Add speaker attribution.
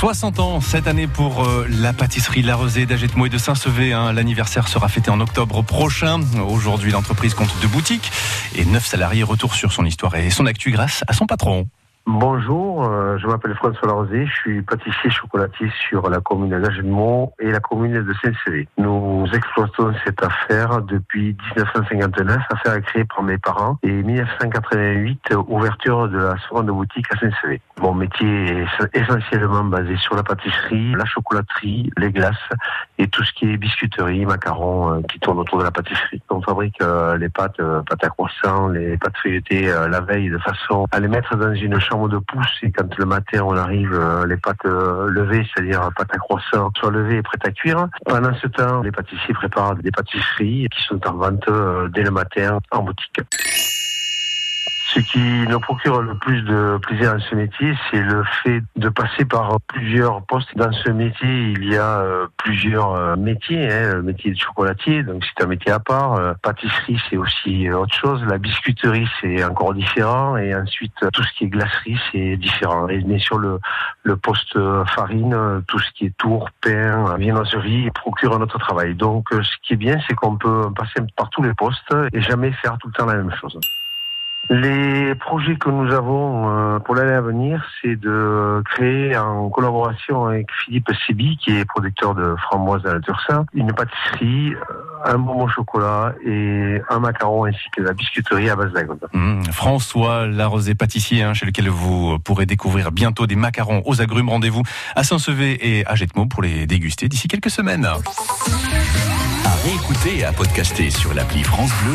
Speaker 1: 60 ans cette année pour euh, la pâtisserie La Rosée d'Agetmo et de Saint-Sevé. Hein. L'anniversaire sera fêté en octobre prochain. Aujourd'hui, l'entreprise compte deux boutiques et neuf salariés. Retour sur son histoire et son actu grâce à son patron.
Speaker 2: Bonjour, euh, je m'appelle François Larosé, je suis pâtissier chocolatier sur la commune d'Agenmont et la commune de Saint-Cévé. Nous exploitons cette affaire depuis 1959, affaire créée par mes parents, et 1988, ouverture de la seconde boutique à Saint-Cévé. Mon métier est essentiellement basé sur la pâtisserie, la chocolaterie, les glaces et tout ce qui est biscuiterie, macarons euh, qui tournent autour de la pâtisserie. On fabrique euh, les pâtes, pâtes à croissant, les pâtes feuilletées la veille de façon à les mettre dans une chambre de pouce et quand le matin on arrive, euh, les pâtes euh, levées, c'est-à-dire pâtes à croissant, soit levées et prêtes à cuire. Pendant ce temps, les pâtissiers préparent des pâtisseries qui sont en vente euh, dès le matin en boutique. Ce qui nous procure le plus de plaisir dans ce métier, c'est le fait de passer par plusieurs postes. Dans ce métier, il y a euh, plusieurs euh, métiers. Hein. Le métier de chocolatier, donc c'est un métier à part. Euh, pâtisserie, c'est aussi autre chose. La biscuiterie, c'est encore différent. Et ensuite, tout ce qui est glacerie, c'est différent. Et bien sûr, le, poste farine, tout ce qui est tour, pain, viennoiserie, procure un autre travail. Donc, ce qui est bien, c'est qu'on peut passer par tous les postes et jamais faire tout le temps la même chose. Les projets que nous avons euh, pour l'année à venir, c'est de créer en collaboration avec Philippe Sibi, qui est producteur de framboises à la Tursin, une pâtisserie, euh, un bonbon chocolat et un macaron ainsi que la biscuiterie à base d'agode.
Speaker 1: Mmh, François Larosé pâtissier, hein, chez lequel vous pourrez découvrir bientôt des macarons aux agrumes. Rendez-vous à Saint-Sevé et à Jetmo pour les déguster d'ici quelques semaines.
Speaker 3: À réécouter et à podcaster sur l'appli France Bleu